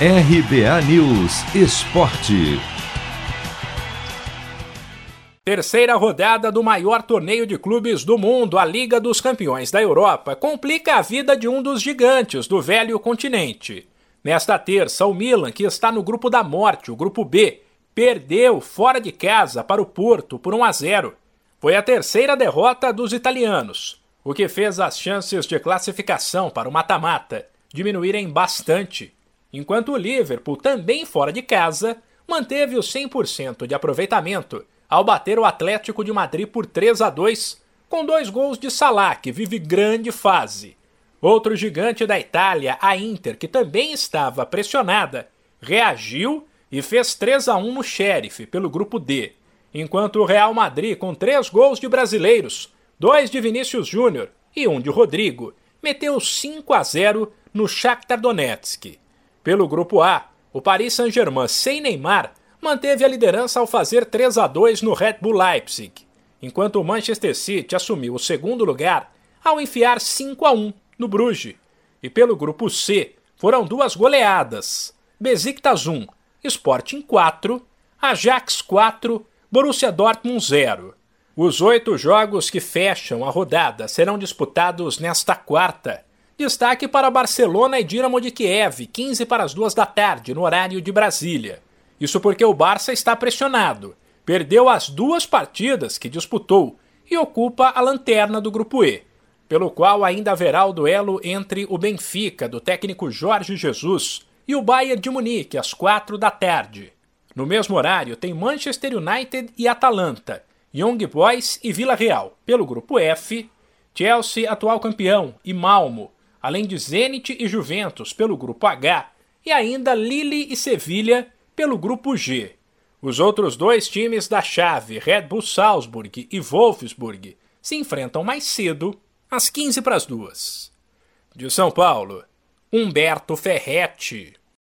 RBA News Esporte. Terceira rodada do maior torneio de clubes do mundo, a Liga dos Campeões da Europa, complica a vida de um dos gigantes do velho continente. Nesta terça, o Milan, que está no grupo da morte, o grupo B, perdeu fora de casa para o Porto por 1 a 0. Foi a terceira derrota dos italianos, o que fez as chances de classificação para o mata-mata diminuírem bastante enquanto o Liverpool, também fora de casa, manteve o 100% de aproveitamento ao bater o Atlético de Madrid por 3 a 2, com dois gols de Salah, que vive grande fase. Outro gigante da Itália, a Inter, que também estava pressionada, reagiu e fez 3 a 1 no Sheriff pelo grupo D, enquanto o Real Madrid, com três gols de brasileiros, dois de Vinícius Júnior e um de Rodrigo, meteu 5 a 0 no Shakhtar Donetsk. Pelo grupo A, o Paris Saint-Germain sem Neymar manteve a liderança ao fazer 3 a 2 no Red Bull Leipzig, enquanto o Manchester City assumiu o segundo lugar ao enfiar 5 a 1 no Bruges. E pelo grupo C, foram duas goleadas: Besiktas 1, Sporting 4, Ajax 4, Borussia Dortmund 0. Os oito jogos que fecham a rodada serão disputados nesta quarta, Destaque para Barcelona e Dinamo de Kiev, 15 para as duas da tarde, no horário de Brasília. Isso porque o Barça está pressionado. Perdeu as duas partidas que disputou e ocupa a lanterna do Grupo E, pelo qual ainda haverá o duelo entre o Benfica, do técnico Jorge Jesus, e o Bayern de Munique, às quatro da tarde. No mesmo horário, tem Manchester United e Atalanta, Young Boys e Vila Real, pelo Grupo F, Chelsea, atual campeão, e Malmo, além de Zenit e Juventus pelo grupo H e ainda Lille e Sevilha pelo grupo G. Os outros dois times da chave, Red Bull Salzburg e Wolfsburg, se enfrentam mais cedo, às 15 para as duas. De São Paulo, Humberto Ferretti.